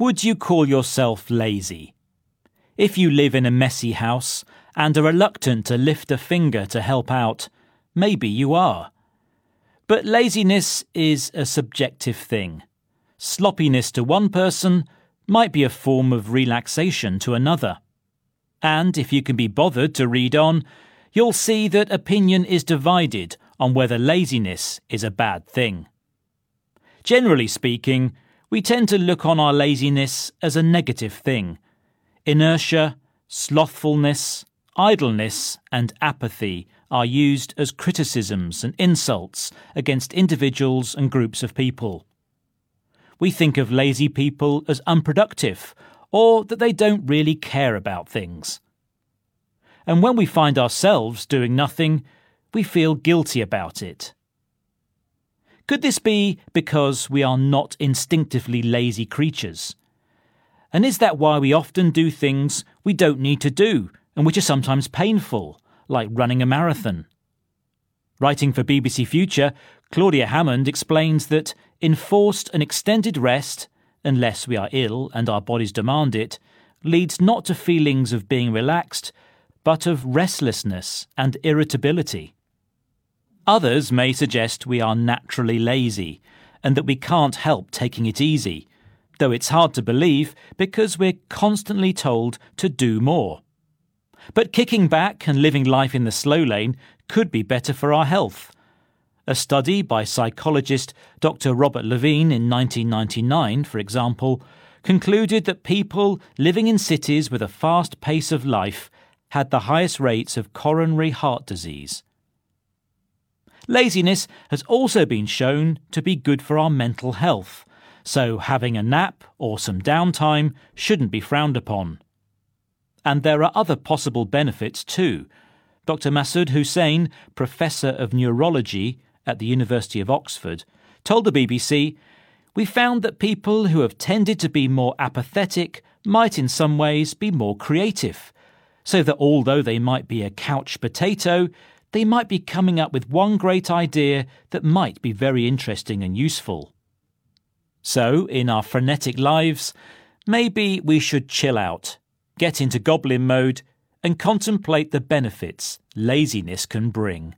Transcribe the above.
Would you call yourself lazy? If you live in a messy house and are reluctant to lift a finger to help out, maybe you are. But laziness is a subjective thing. Sloppiness to one person might be a form of relaxation to another. And if you can be bothered to read on, you'll see that opinion is divided on whether laziness is a bad thing. Generally speaking, we tend to look on our laziness as a negative thing. Inertia, slothfulness, idleness, and apathy are used as criticisms and insults against individuals and groups of people. We think of lazy people as unproductive or that they don't really care about things. And when we find ourselves doing nothing, we feel guilty about it. Could this be because we are not instinctively lazy creatures? And is that why we often do things we don't need to do and which are sometimes painful, like running a marathon? Writing for BBC Future, Claudia Hammond explains that enforced and extended rest, unless we are ill and our bodies demand it, leads not to feelings of being relaxed, but of restlessness and irritability. Others may suggest we are naturally lazy and that we can't help taking it easy, though it's hard to believe because we're constantly told to do more. But kicking back and living life in the slow lane could be better for our health. A study by psychologist Dr. Robert Levine in 1999, for example, concluded that people living in cities with a fast pace of life had the highest rates of coronary heart disease. Laziness has also been shown to be good for our mental health, so having a nap or some downtime shouldn't be frowned upon. And there are other possible benefits too. Dr. Masud Husain, Professor of Neurology at the University of Oxford, told the BBC We found that people who have tended to be more apathetic might in some ways be more creative, so that although they might be a couch potato, they might be coming up with one great idea that might be very interesting and useful. So, in our frenetic lives, maybe we should chill out, get into goblin mode, and contemplate the benefits laziness can bring.